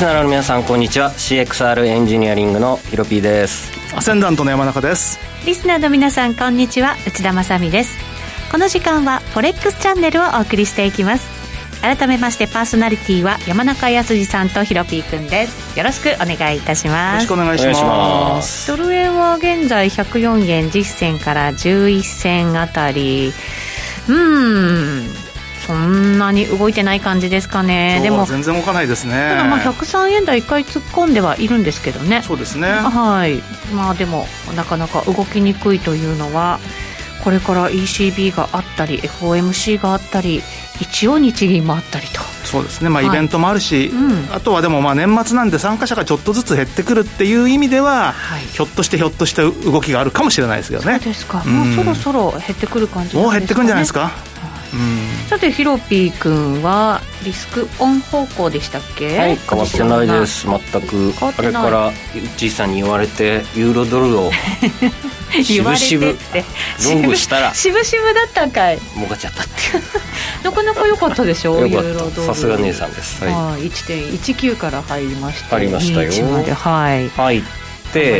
リスナーの皆さんこんにちは。CXR エンジニアリングのヒロピーです。アセンダントの山中です。リスナーの皆さんこんにちは。内田まさです。この時間はフォレックスチャンネルをお送りしていきます。改めましてパーソナリティは山中康さんとヒロピーくんです。よろしくお願いいたします。よろしくお願いします。ドル円は現在104円実銭から11銭あたり。うんそんなに動いてない感じですかね。でも全然動かないですね。ただまあ103円台1回突っ込んではいるんですけどね。そうですね。はい。まあでもなかなか動きにくいというのはこれから ECB があったり FOMC があったり一応日銀もあったりと。そうですね、まあ、イベントもあるし、うん、あとはでもまあ年末なんで参加者がちょっとずつ減ってくるっていう意味では、はい、ひょっとしてひょっとした動きがあるかもしれないですよね。そうですか、うん、もうそろそろ減ってくる感じ、ね、もう減ってくるんじゃないですか？さてヒロピー君はリスクオン方向でしたっけ？はい変わってないです。全く。あれからじいさんに言われてユーロドルをしぶしぶロングしたらしぶしぶだったんかい。もがちゃったっていう。なかなか良かったでしょ？ユーロドル。さすが姉さんです。はい、はい、1.19から入りました入りましたよ。はい、はい。て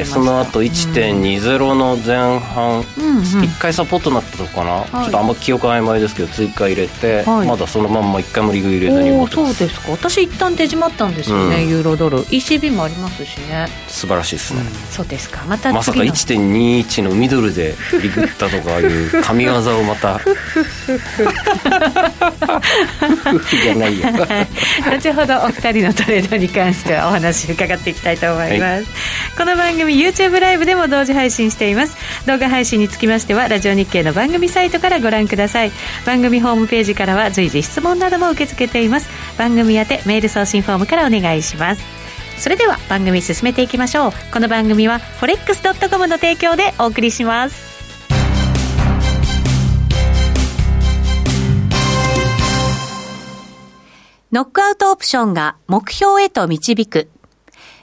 その後1.20の前半、1回サポートになったとこかな、ちょっとあんま記憶曖昧ですけど追加入れて、まだそのまんま1回もリグ入れずに動いてそうですか。私一旦手締まったんですよね、ユーロドル。ECB もありますしね。素晴らしいですね、そうですか。またまさか1.21のミドルでリグったとかいう神業をまた。じゃない。よ後ほどお二人のトレードに関してはお話伺っていきたいと思います、はい、この番組 YouTube ライブでも同時配信しています。動画配信につきましてはラジオ日経の番組サイトからご覧ください。番組ホームページからは随時質問なども受け付けています。番組宛てメール送信フォームからお願いします。それでは番組進めていきましょう。この番組は forex.com の提供でお送りします。ノックアウトオプションが目標へと導く。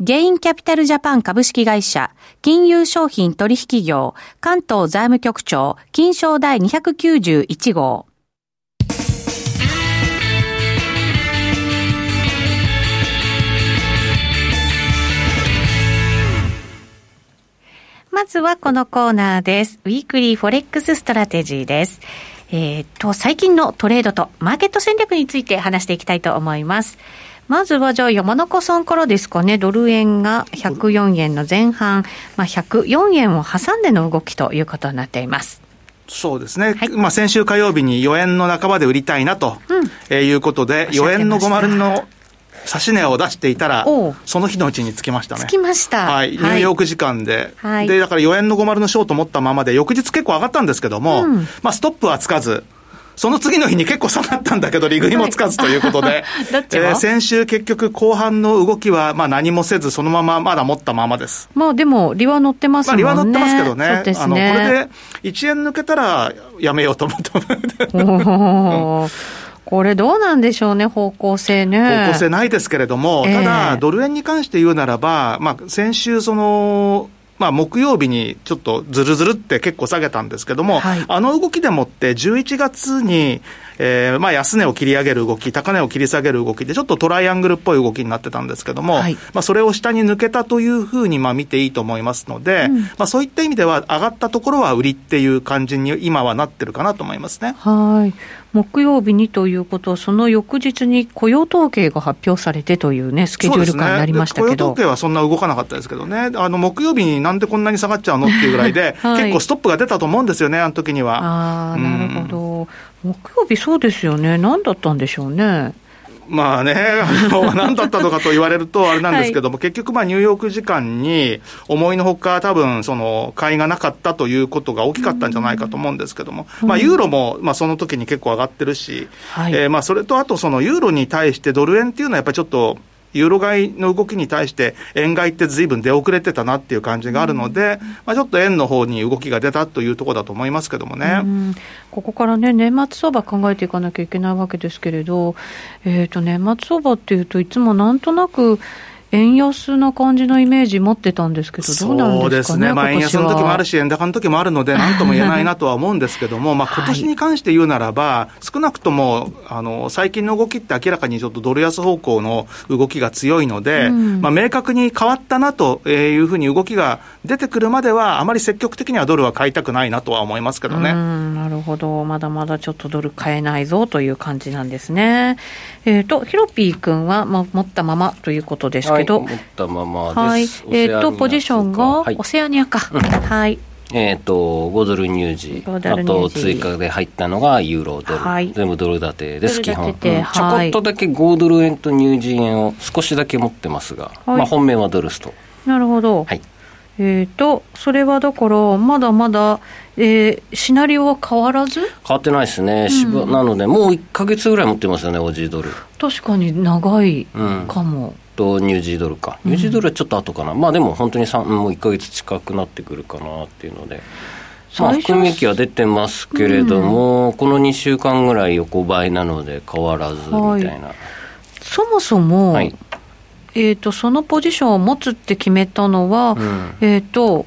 ゲインキャピタルジャパン株式会社、金融商品取引業、関東財務局長、金商第291号。まずはこのコーナーです。 Weekly Forex Strategy です。えっ、と、最近のトレードとマーケット戦略について話していきたいと思います。まずはじゃあ山中さんからですかね、ドル円が104円の前半、まあ、104円を挟んでの動きということになっています。そうですね、はい、まあ、先週火曜日に4円の半ばで売りたいなと、うん、いうことで、4円の50の指値を出していたら、その日のうちにつきましたね。つきました。はい。ニューヨーク時間で。はい、で、だから4円の50のショート持ったままで、翌日結構上がったんですけども、うん、まあ、ストップはつかず、その次の日に結構下がったんだけど、利食いもつかずということで、はい、えー、先週結局後半の動きはまあ何もせず、そのまままだ持ったままです。まあでも、利は乗ってますもんね。まあ利は乗ってますけどね。ねあの、これで1円抜けたらやめようと思って。これどうなんでしょうね、方向性ね。方向性ないですけれども、えー、ただ、ドル円に関して言うならば、まあ、先週、その、まあ、木曜日にちょっとずるずるって結構下げたんですけども、はい、あの動きでもって11月に、えー、まあ安値を切り上げる動き、高値を切り下げる動きで、ちょっとトライアングルっぽい動きになってたんですけども、はい、まあそれを下に抜けたというふうにまあ見ていいと思いますので、うん、まあそういった意味では、上がったところは売りっていう感じに今はなってるかなと思いますね。はい。木曜日にということは、その翌日に雇用統計が発表されてというね、スケジュール感になりましたけど、ね、雇用統計はそんな動かなかったですけどね、あの木曜日になんでこんなに下がっちゃうのっていうぐらいで、はい、結構ストップが出たと思うんですよね、あの時には。あなるほど、木曜日、そうですよね、なんだったんでしょうね。まあね、あの、何だったのかと言われるとあれなんですけども、はい、結局まあニューヨーク時間に思いのほか多分その買いがなかったということが大きかったんじゃないかと思うんですけども、うん、まあユーロもまあその時に結構上がってるし、はい、えー、まあそれとあとそのユーロに対してドル円っていうのはやっぱりちょっとユーロ買いの動きに対して、円買いってずいぶん出遅れてたなっていう感じがあるので、うん、まあ、ちょっと円の方に動きが出たというところだと思いますけどもね、うん、ここからね、年末相場考えていかなきゃいけないわけですけれど、えー、と年末相場っていうと、いつもなんとなく、円安な感じのイメージ持ってたんですけど、どうなんですかね、そうですね、まあ、円安の時もあるし、円高の時もあるので、なんとも言えないなとは思うんですけども、まあ今年に関して言うならば、はい、少なくともあの最近の動きって明らかにちょっとドル安方向の動きが強いので、うん、まあ、明確に変わったなというふうに動きが出てくるまでは、あまり積極的にはドルは買いたくないなとは思いますけどね。なるほど、まだまだちょっとドル買えないぞという感じなんですね。えっ、ー、と、ヒロピー君は、まあ、持ったままということですけど、はい、持ったままはい。えっ、ー、と、ポジションが、オセアニアか。はい。えっ、ー、と、5ドル入時、あと追加で入ったのがユーロドル、はい、全部ドル建てです、基本、うん、ちょこっとだけ5ドル円とニュージー円を少しだけ持ってますが、はい、まあ本命はドルスと。なるほど。はい。えっ、ー、と、それはだから、まだまだ、えー、シナリオは変わらず？変わってないですね、うん、なので、もう1か月ぐらい持ってますよね、オジードル。確かに長いかも。うんとニュージードルか、ニュージードルはちょっと後かな、まあでも本当にもう1か月近くなってくるかなっていうので。まあ、含み益は出てますけれども、うん、この2週間ぐらい横ばいなので変わらずみたいな、はい、そもそも、はい、えーと、そのポジションを持つって決めたのは、うん、えっ、ー、と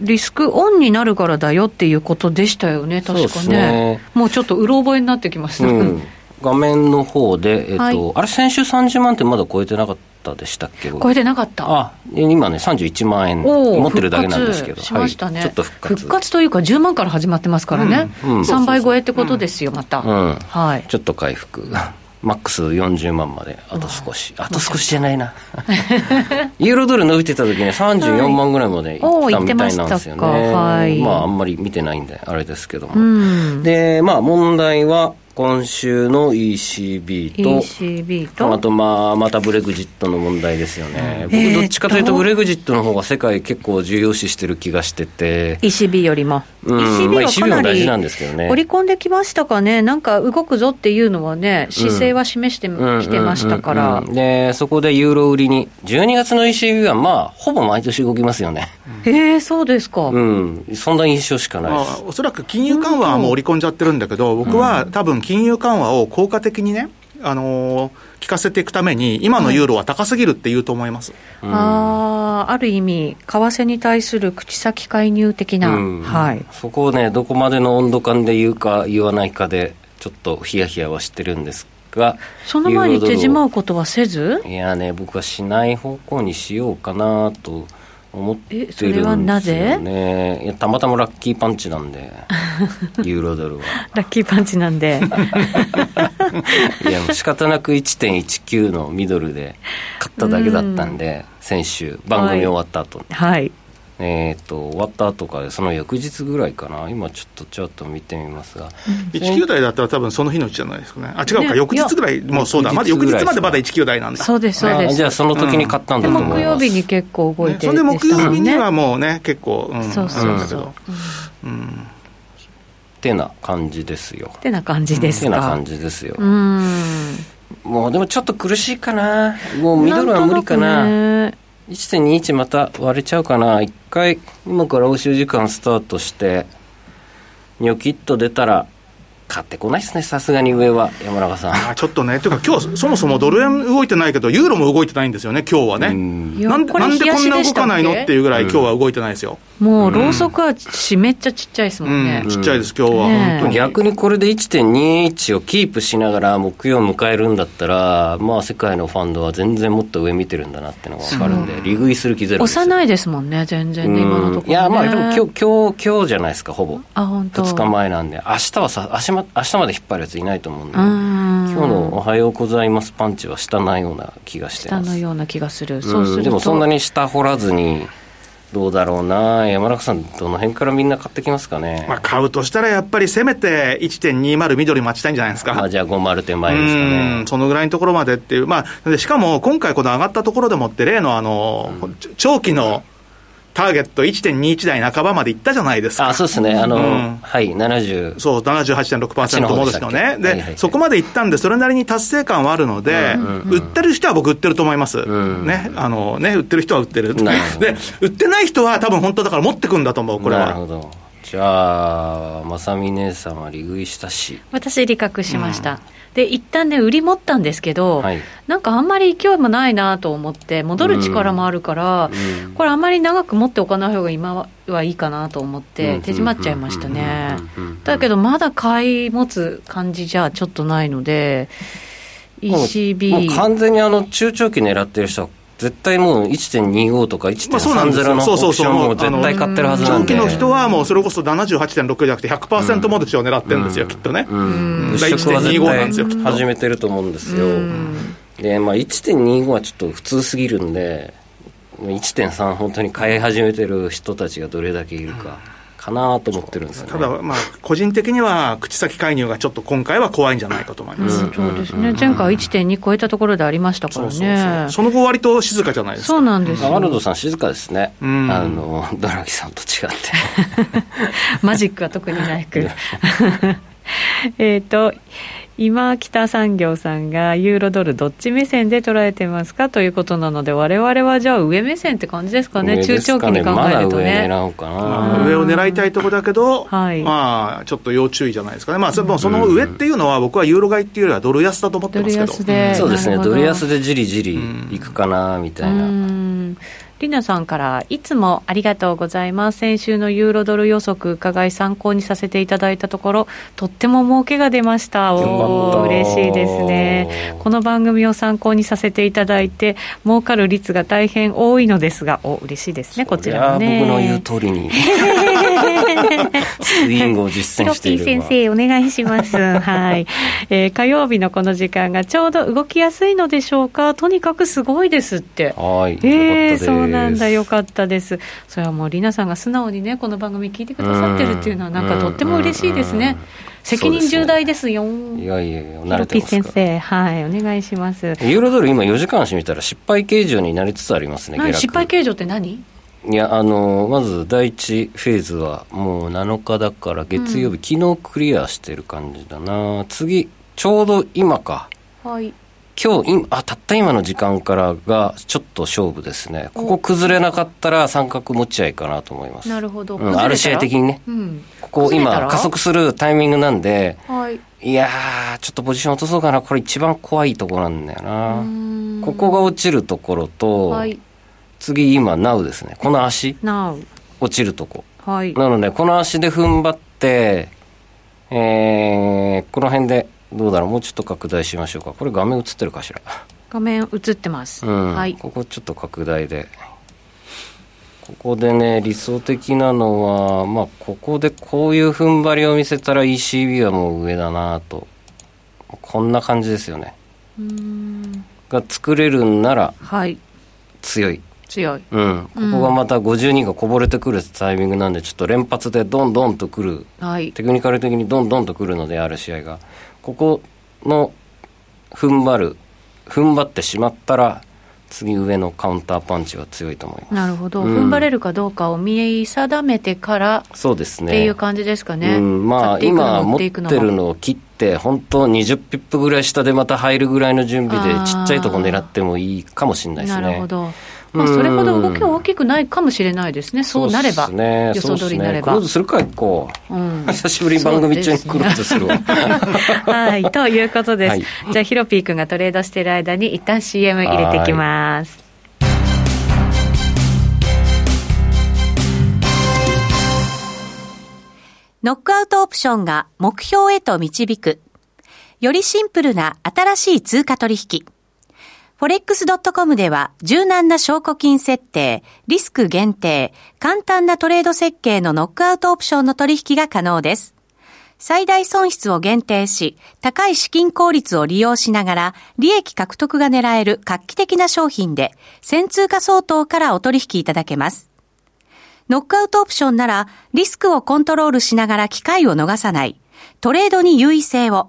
リスクオンになるからだよっていうことでしたよね、確かね。ね。もうちょっとうろ覚えになってきました、うん、画面の方で、えーと、はい、あれ、先週30万点まだ超えてなかった？でしたっけ超えてなかった？あ今ね、31万円。持ってるだけなんですけど、しましたね、はい、ちょっと復活。復活というか、10万から始まってますからね、うん。うん、3倍超えってことですよ、また、うん、はい、ちょっと回復。マックス40万まであと少し、あと少しじゃないな。ユーロドル伸びてた時ね34万ぐらいまでいったみたいなんですよね、はい、まああんまり見てないんであれですけども、うん、でまあ問題は今週の ECB と、ECB と。あとまあまたブレグジットの問題ですよね、僕、どっちかというと、ブレグジットの方が世界結構重要視してる気がしてて、ECB よりも、うん、ECB はかなり織り込んできましたかね、なんか動くぞっていうのはね、姿勢は示してきてましたから、でそこでユーロ売りに、12月の ECB はまあ、ほぼ毎年動きますよね。へえ、そうですか。うん、そんな印象しかないです。おそらく金融緩和はもう織り込んじゃってるんだけど、僕は多分金融緩和を効果的にね、あのー、聞かせていくために、今のユーロは高すぎるって言うと思います、はい、あある意味、為替に対する口先介入的な、うん、はい、そこをね、どこまでの温度感で言うか言わないかで、ちょっとヒヤヒヤはしてるんですが、その前に手締まうことはせず？いやね、僕はしない方向にしようかなと。思ってるんですよ、ね、それはなぜ？いやたまたまラッキーパンチなんで。ユーロドルは。ラッキーパンチなんで。いやもう仕方なく1.19のミドルで買っただけだったんで先週。番組終わった後。はい、はいえーと、終わった後からその翌日ぐらいかな。今ちょっとチャート見てみますが、うん、19台だったら多分その日のうちじゃないですかね。あ違うか、ね、翌日ぐらいもうそうだ。まだ翌日までまだ19台なんだそうですそうです、じゃあその時に買ったんだと思います、木曜日に結構動いて、ね、それで木曜日にはもうね結構、うん、そうそうそう、うん、ってな感じですよ。ってな感じですか、てな感じですよ。うん。もうでもちょっと苦しいかな。もうミドルは無理かな1.21また割れちゃうかな一回今から欧州時間スタートしてニョキッと出たら買ってこないですね、さすがに上は、山中さん。あちょっとね、というか、今日そもそもドル円動いてないけど、ユーロも動いてないんですよね、今日はね。んなんでなんでこんな動かないのっていうぐらい、今日は動いてないですよ。もう、ろうそくはちめっちゃちっちゃいですもんね。ちっちゃいです、今日は、本当に。逆にこれで1.21をキープしながら、木曜を迎えるんだったら、まあ、世界のファンドは全然もっと上見てるんだなっていうのが分かるんで、利食いする気ゼロ幼いですもんね、全然ね、今のところ、いや、まあ、でも今日、今日、今日じゃないですか、ほぼ。あ、本当。2日前なんで、明日はさ、明日ま明日まで引っ張るやついないと思うんで、今日のおはようございますパンチは下なような気がしてます。下のような気がする。そうするでもそんなに下掘らずに、どうだろうな、山中さん、どの辺からみんな買ってきますかね。まあ、買うとしたら、やっぱりせめて1.20緑待ちたいんじゃないですか。まあ、じゃあ50手前ですかね。そのぐらいのところまでっていう、まあ、でしかも今回、この上がったところでもって、例のあの、うん、長期の、ターゲット1.21台半ばまでいったじゃないですか。あ、そうですね。あの、うん、はい、70。そう、78.6%戻しのね。で、はいはい、そこまでいったんで、それなりに達成感はあるので、うんうんうん、売ってる人は僕売ってると思います。うん、ね。あのね、売ってる人は売ってる。で、売ってない人は多分本当だから持ってくんだと思う、これは。なるほど。じゃあ、まさみ姉さんは利食いしたし。私、利確しました。うんで一旦ね売り持ったんですけど、はい、なんかあんまり勢いもないなと思って戻る力もあるから、うん、これあんまり長く持っておかない方が今はいいかなと思って手締まっちゃいましたね。だけどまだ買い持つ感じじゃちょっとないので ECB 完全にあの中長期狙ってる人は絶対もう1.25とか1.30のオプションも絶対買ってるはずなんで、長期の人はもうそれこそ78.6じゃなくて100%モデルを狙ってるんですよ、きっとね。うん、1.25なんですよ、始めてると思うんですよ。で、まあ1.25はちょっと普通すぎるんで、1.3本当に買い始めてる人たちがどれだけいるか。かなと思ってるんです、ね、ただ、まあ、個人的には口先介入がちょっと今回は怖いんじゃないかと思います、うん、そうですね、前回1.2超えたところでありましたからね、そうそうそう。その後、割と静かじゃないですか、そうなんですワルドさん、静かですね、あのドラギさんと違って。マジックは特になく。えっと今北産業さんがユーロドルどっち目線で捉えてますかということなので我々はじゃあ上目線って感じですかね、ね、中長期に考えるとね、ま、上を狙いたいところだけど、はい、まあちょっと要注意じゃないですかね。まあその上っていうのは僕はユーロ買いっていうよりはドル安だと思ってますけど、ドル安で、そうですね。ドル安でじりじりいくかなみたいな。りなさんからいつもありがとうございます。先週のユーロドル予測伺い参考にさせていただいたところとっても儲けが出ました。おお嬉しいですね。この番組を参考にさせていただいて儲かる率が大変多いのですがお嬉しいですね。こちらね。僕の言う通りに。スイングを実践している先生お願いします。はい、えー、火曜日のこの時間がちょうど動きやすいのでしょうか？とにかくすごいですって。はい。えー、そうなんだよかったですそれはもうりなさんが素直にねこの番組聞いてくださってるっていうのはなんかとっても嬉しいですね責任重大ですよ。いやいやいや、慣れてます先生、はい、お願いします。ユーロドル今4時間足見たら失敗形状になりつつありますね、失敗形状って何？いや、あの、まず第一フェーズはもう7日だから月曜日、うん、昨日クリアしてる感じだな。次、ちょうど今か。はい。今日今あたった今の時間からがちょっと勝負ですね。ここ崩れなかったら三角持ち合いかなと思います。なるほど、うん、ある試合的にね、うん、ここ今加速するタイミングなんで、はい、いやちょっとポジション落とそうかな。これ一番怖いところなんだよな。ここが落ちるところと、はい、次今ナウですね。この足？落ちるとこ、はい、なのでこの足で踏ん張ってえー、この辺でどうだろう？もうちょっと拡大しましょうか。これ画面映ってるかしら？画面映ってます、うん、はい。ここちょっと拡大で。ここでね理想的なのはまあここでこういう踏ん張りを見せたら ECB はもう上だなと。こんな感じですよね。が作れるんなら強い、強い、うん、ここがまた52がこぼれてくるタイミングなんでちょっと連発でどんどんとくる、はい、テクニカル的にどんどんとくるのである試合がここの踏ん張る踏ん張ってしまったら次上のカウンターパンチは強いと思います。なるほど、うん、踏ん張れるかどうかを見定めてからそうですね。っていう感じですかね、うん、まあ今持ってるのを切って本当20ピップぐらい下でまた入るぐらいの準備でちっちゃいとこ狙ってもいいかもしれないですね。なるほどまあ、それほど動きは大きくないかもしれないですね、そうなれば、ね、予想通りになれば。クローズするか、一個、うん、久しぶりに番組中にクローズするわ。はい、ということです。はい、じゃあ、ヒロピー君がトレードしている間に、一旦 CM 入れてきます。ノックアウトオプションが目標へと導く。よりシンプルな新しい通貨取引。forex.com では柔軟な証拠金設定、リスク限定、簡単なトレード設計のノックアウトオプションの取引が可能です。最大損失を限定し、高い資金効率を利用しながら、利益獲得が狙える画期的な商品で、先通貨相当からお取引いただけます。ノックアウトオプションなら、リスクをコントロールしながら機会を逃さない、トレードに優位性を、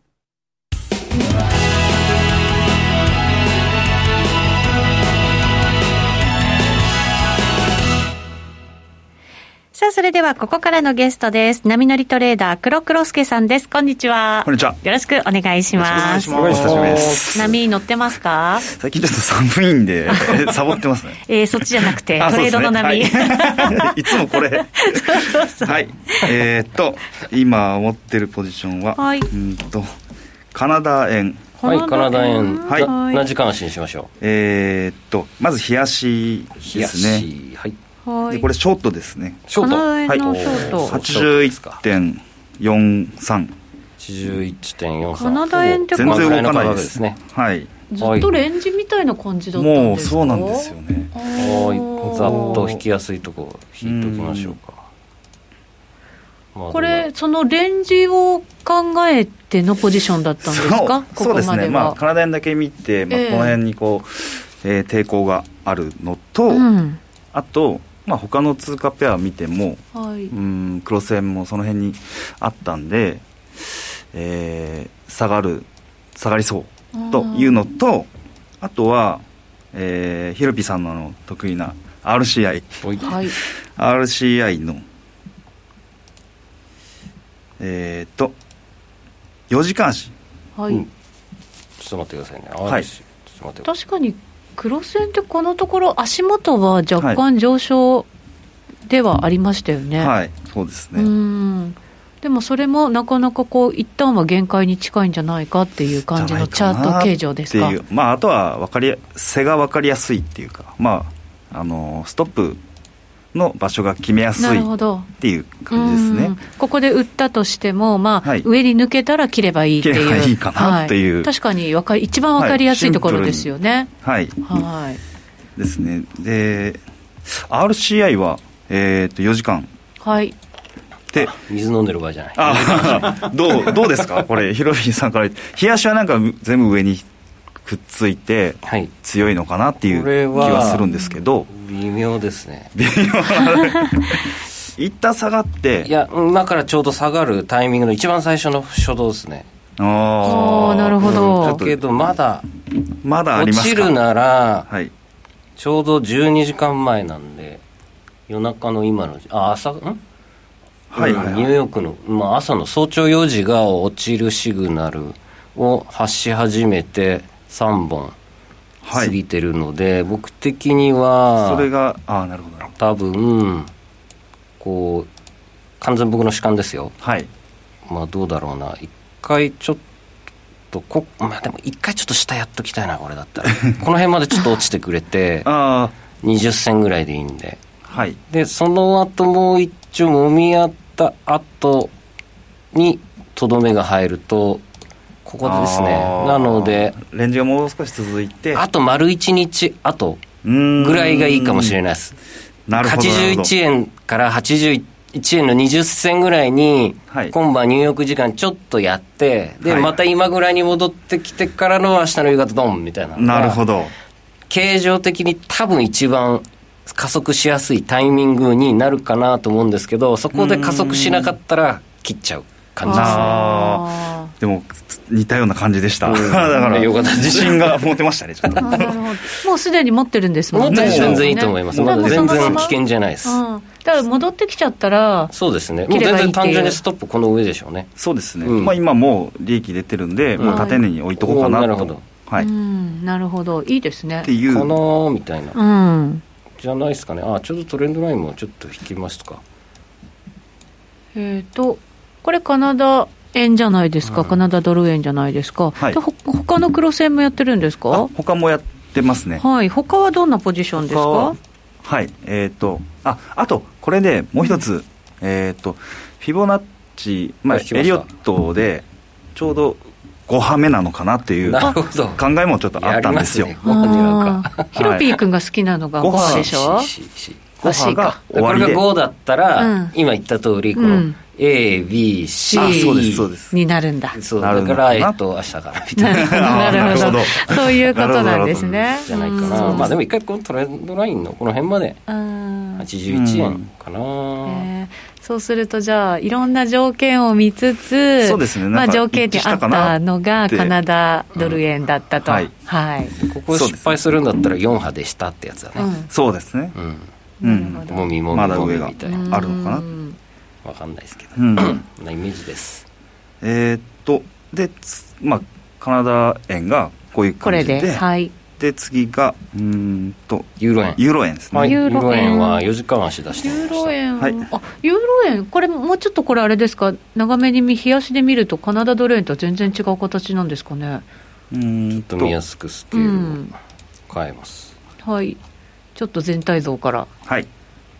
さあ、それではここからのゲストです。波乗りトレーダー、黒黒助さんです。こんにちは。こんにちは。よろしくお願いします。よろしくお願いします。波乗ってますか？最近ちょっと寒いんで、サボってますね。えー、そっちじゃなくて、トレードの波。ねはい、いつもこれ。そうそうはい。えー、っと、今持ってるポジションは、はい、うんと、カナダ円。はい、カナダ円。はい。何時間足にしましょう。えー、っと、まず冷やしですね。冷やし。はい。でこれショートですね。ショート。はい。81.43 81.43カナダ円って全然動かないです。ね。はい。ずっとレンジみたいな感じだったんですか？もうそうなんですよね。はい。ざっと引きやすいとこ引いておきましょうか。これ、そのレンジを考えてのポジションだったんですか、そうですね、まあ、カナダ円だけ見て、まあ、この辺にこう、えー、抵抗があるのと、うん、あと、まあ、他の通貨ペア見ても、はい、うん黒線もその辺にあったんで、えー、下がる下がりそうというのとあとは、えー、ヒロピさんの得意な RCI、はい、RCI のえっ、ー、と4時間足。はい、うん、ちょっと待ってくださいね。はい、確かに黒線ってこのところ、足元は若干上昇ではありましたよね。はい、はい、そうですね。でもそれもなかなかこう一旦は限界に近いんじゃないかっていう感じのチャート形状ですか？まああとは分かり背が分かりやすいっていうか、まああのストップの場所が決めやすいっていう感じですね。ここで売ったとしても、まあ、はい、上に抜けたら切ればいいっていう。切ればいいかなっていう。はい、確かにわか一番わかりやすいところですよね。はい。はい。ですね。で、RCI は、えっ、ー、と、4時間。はい。で、水飲んでる場合じゃない。あ どう、どうですか？これ、ヒロミさんから。冷やしはなんか全部上にくっついて強いのかなっていう気はするんですけど、微妙ですね。微妙。一旦下がって。いや今からちょうど下がるタイミングの一番最初の初動ですね。ああなるほど、だけどまだまだあります落ちるなら、はい、ちょうど12時間前なんで夜中の今のあ朝ん？はい、はい、ニューヨークの、まあ、朝の早朝4時が落ちるシグナルを発し始めて3本過ぎてるので、はい、僕的にはそれがあなるほど。多分こう完全僕の主観ですよ。はい。まあどうだろうな。一回ちょっとこまあでも一回ちょっと下やっときたいなこれだったら。この辺までちょっと落ちてくれて あ20銭ぐらいでいいんで。はい、でその後もう一丁揉み合った後にとどめが入るとここですね。なのでレンジがもう少し続いて。あと丸1日あとぐらいがいいかもしれないです。なるほど81円から81円の20銭ぐらいに、はい、今晩入浴時間ちょっとやって、で、はい、また今ぐらいに戻ってきてからの明日の夕方ドンみたいな。なるほど。形状的に多分一番加速しやすいタイミングになるかなと思うんですけど、そこで加速しなかったら切っちゃう感じですね。でも似たような感じでした、うん、だから自信が持てましたねちょっと。もうすでに持ってるんですもんね。全然いいと思います、まだ全然危険じゃないです、うん、だから戻ってきちゃったらそうですね。もう全然単純にストップこの上でしょうね。そうですね、うん、まあ、今もう利益出てるんで、もう縦値に置いとこうかなと、なるほど。はい、なるほど。いいですね。っていう。かなみたいな、うん、じゃないですかね。あちょっとトレンドラインもちょっと引きますか。えっ、ー、とこれカナダ円じゃないですか、カナダドル円じゃないですか、はい、ほ他の黒線もやってるんですか？他もやってますね。はい、他はどんなポジションですか？はい、えっ、ー、と、あ、あと、これでもう一つ、えっ、ー、と、フィボナッチ、まあ、エリオットで、ちょうど5波目なのかなっていう考えもちょっとあったんですよ。すね、ヒロピー君が好きなのが5波でしょ、5波が終わりで。これが5だったら、うん、今言った通り、この、うん A、B、C になるんだ。そうだ。から、えっと、明日から。みたいな。なるほど。そういうことなんですね。じゃないかな。まあでも一回このトレンドラインのこの辺まで、81円かな。そうすると、じゃあ、いろんな条件を見つつ、そうですね、まあ、条件にあったのが、カナダドル円だったと、はい、はい、ここ失敗するんだったら、4波でしたってやつだね、そうですね、うん、もみもみもみみたいな、あるのかな。わかんないですけど、うん、なイメージです。えー、っとでまあカナダ円がこういう感じで。これではい。で次がうんとユーロ円。ユーロ円ですね、はい、ユーロ円。は4時間足出してユーロ円、はい、あユーロ円。これもうちょっとこれあれですか？長めに冷やしで見るとカナダドル円とは全然違う形なんですかね？うんと。見やすくスケールを変えます、うん、はい。ちょっと全体像から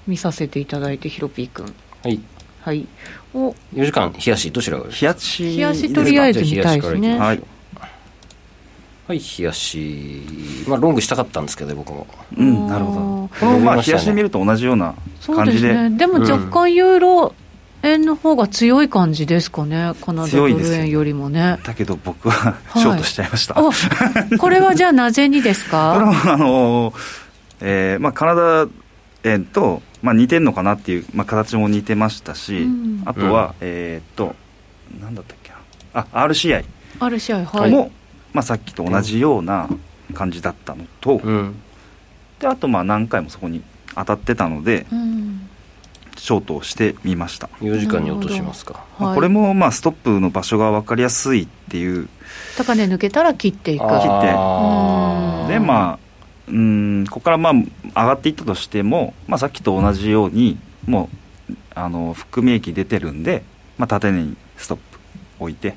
見させていただいて、ヒロピー君はいはい。お。4時間冷やしどちらが？冷やし冷やしとりあえず見たいですね。はい。はい冷やしまあロングしたかったんですけど僕も。うんなるほど。このまあ冷やしで見ると同じような感じで。で,、ね、でも若干ユーロ円の方が強い感じですかね、カナダドル円よりもね。だけど僕はショートしちゃいました、はい、これはじゃあなぜにですか？これはあの、えーまあ、カナダ円とまあ、似てんのかなっていう、まあ、形も似てましたし、うん、あとは、うん、えっとなんだったっけな。あ RCI RCI はい。も、まあ、さっきと同じような感じだったのと、うん、であとまあ何回もそこに当たってたので、ショートをしてみました。4時間に落としますか、まあ、これもまあストップの場所が分かりやすいっていう。高値抜けたら切っていく切ってでまあうんここからまあ上がっていったとしても、まあ、さっきと同じようにもうあの含み益出てるんで、まあ、縦にストップ置いてっ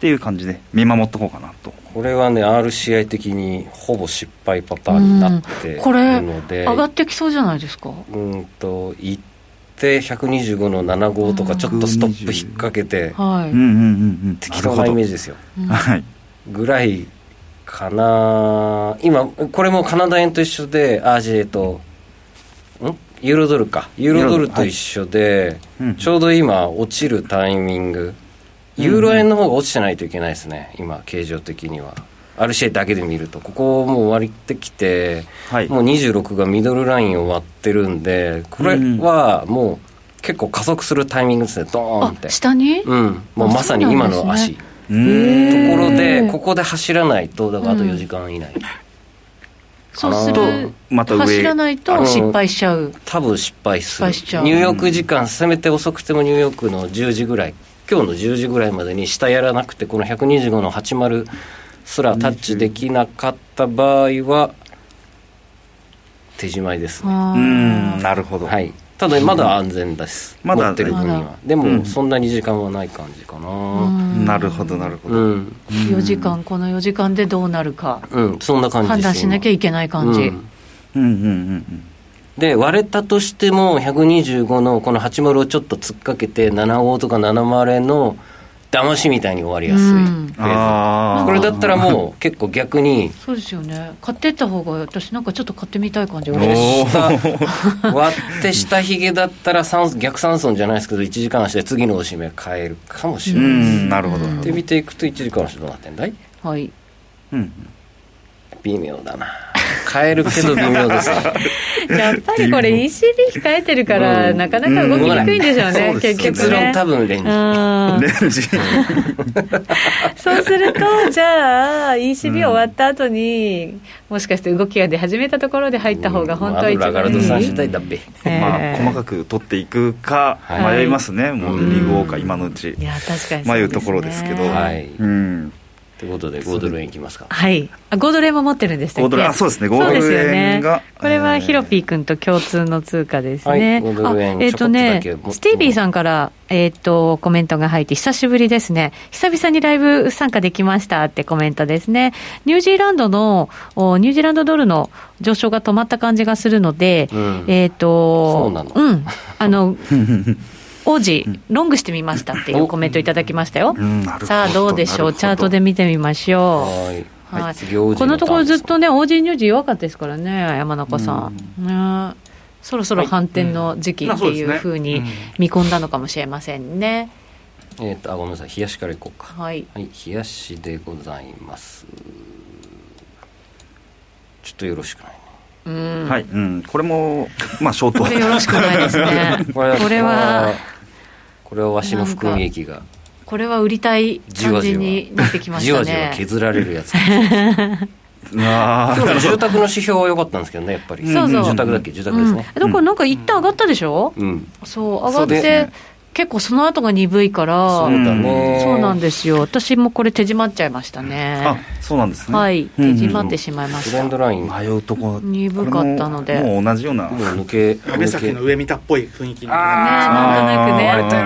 ていう感じで見守っとこうかなと。これはね RCI 的にほぼ失敗パターンになってるので上がってきそうじゃないですか？うんと行って125の75とかちょっとストップ引っ掛けて、はい、適当なイメージですよ、はい、ぐらいかな。今これもカナダ円と一緒でアジエとん？ユーロドルか。ユーロドルと一緒で、はい、ちょうど今落ちるタイミング。ユーロ円の方が落ちてないといけないですね。今形状的には。RCA だけで見ると。ここもう割ってきて、はい、もう26がミドルラインを割ってるんでこれはもう結構加速するタイミングですね。ドーンって。下に？うん。もうまさに今の足、ところでここで走らないとだからあと4時間以内、うん、そうするまた走らないと失敗しちゃう。多分失敗する。入浴時間せめて遅くても入浴の10時ぐらい今日の10時ぐらいまでに下やらなくてこの125の80すらタッチできなかった場合は手締まいですね。うんなるほど。はいただまだ安全です、まだ持ってる分には。でも、そんなに時間はない感じかな。なるほどなるほど、うん、4時間この4時間でどうなるか、うん、そんな感じ判断しなきゃいけない感じ、うん、うんうんうんうんで、割れたとしても、125のこの80をちょっと突っかけて、75とか70の騙しみたいに終わりやすい、うん、これだったらもう結構逆にそうですよね。買ってった方が私なんかちょっと買ってみたい感じが。割 って下ひげだったら逆三損じゃないですけど1時間足で次のおしめ変えるかもしれない。ですなるほど。で見ていくと1時間足どうなってんだい？はい。うん。微妙だな変えるけど微妙ですね。やっぱりこれ ECB 控えてるから、なかなか動きにくいんでしょうね、結局、ね、結論多分レンジ。レンジ。そうするとじゃあ ECB 終わった後に、もしかして動きが出始めたところで入った方が本当は一番いい、まあ、細かく取っていくか迷いますね、もうリーグウォーカー今のうち。いや確かに、迷うところですけど、はい、うんということで、5ドル円いきますか？はい。あ、5ドル円も持ってるんでしたっけ ?5 ドル、あ、そうですね、5ドル円が。ね、これはヒロピー君と共通の通貨ですね。はい、5ドル円。えっ、ー、とね、スティービーさんから、えっ、ー、と、コメントが入って、久しぶりですね。久々にライブ参加できましたってコメントですね。ニュージーランドの、ニュージーランドドルの上昇が止まった感じがするので、うん、えっ、ー、と、そうなの？うん。あの、王子、ロングしてみましたっていうコメントいただきましたよ。さあ、どうでしょう、チャートで見てみましょう。はい、はい、このところずっとね、王子乳児弱かったですからね、山中さん。ね、そろそろ反転の時期っていうふうに見込んだのかもしれませんね。えっ、と、あ、ごめんなさい、冷やしからいこうか。はい。はい、冷やしでございます。ちょっとよろしくないうん、はい、うん、これも、まあ、ショート。これよろしくないですね。これは。これはわしの含み益が。これは売りたい感じになってきましたね。じわじわ削られるやつ。あ住宅の指標は良かったんですけどねやっぱり。そうそう。住宅だっけ？住宅ですね、うん、だからなんか一旦上がったでしょ、うん、そう上がって結構その後が鈍いからそうだね。そうなんですよ。私もこれ手締まっちゃいましたね。あそうなんですね。はい。手締まってしまいました、トレンドライン。迷うとこ。鈍かったので。もう同じような。もう抜け目先の上見たっぽい雰囲気になねなんとな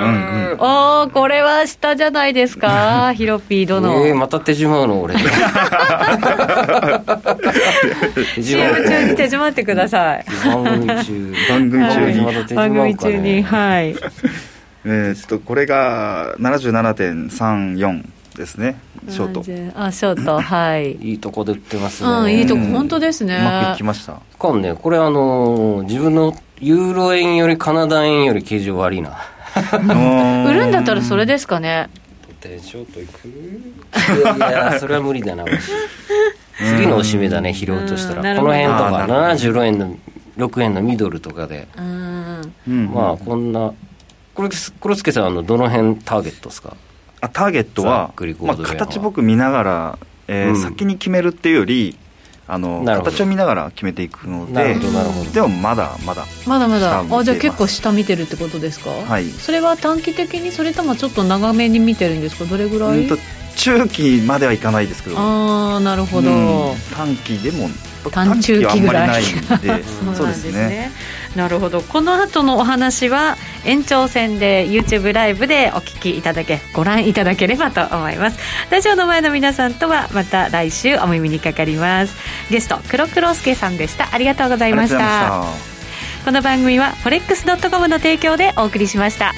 くね。おおこれは下じゃないですか？ヒロピーどのえー、また手締まうの俺。CM 中に手締まってください。番組中。番組中に。番組中にはいえー、っとこれが77.34ですね。ショート。あショート。はい。いいとこで売ってますね、うん、いいとこ本当ですね。うまくいきました。かんねこれあのー、自分のユーロ円よりカナダ円より形状悪いな。売るんだったらそれですかね。でショートいく？いやそれは無理だな。次のおしめだね拾うとしたら。この辺とか76円の6円のミドルとかで。まあこんなこれ黒助さんのどの辺ターゲットですか？あターゲットは、まあ、形僕見ながら、えー、うん、先に決めるっていうよりあの形を見ながら決めていくのででもまだまだまだまだ。あじゃあ結構下見てるってことですか？はい。それは短期的に？それともちょっと長めに見てるんですか？どれぐらい、うん、中期まではいかないですけど。ああなるほど、うん、短期でも短中期ぐらい。そうですね。なるほど。この後のお話は延長戦で YouTube ライブでお聞きいただけご覧いただければと思います。ラジオの前の皆さんとはまた来週お耳にかかります。ゲスト黒黒助さんでした。ありがとうございました。この番組は forex.com の提供でお送りしました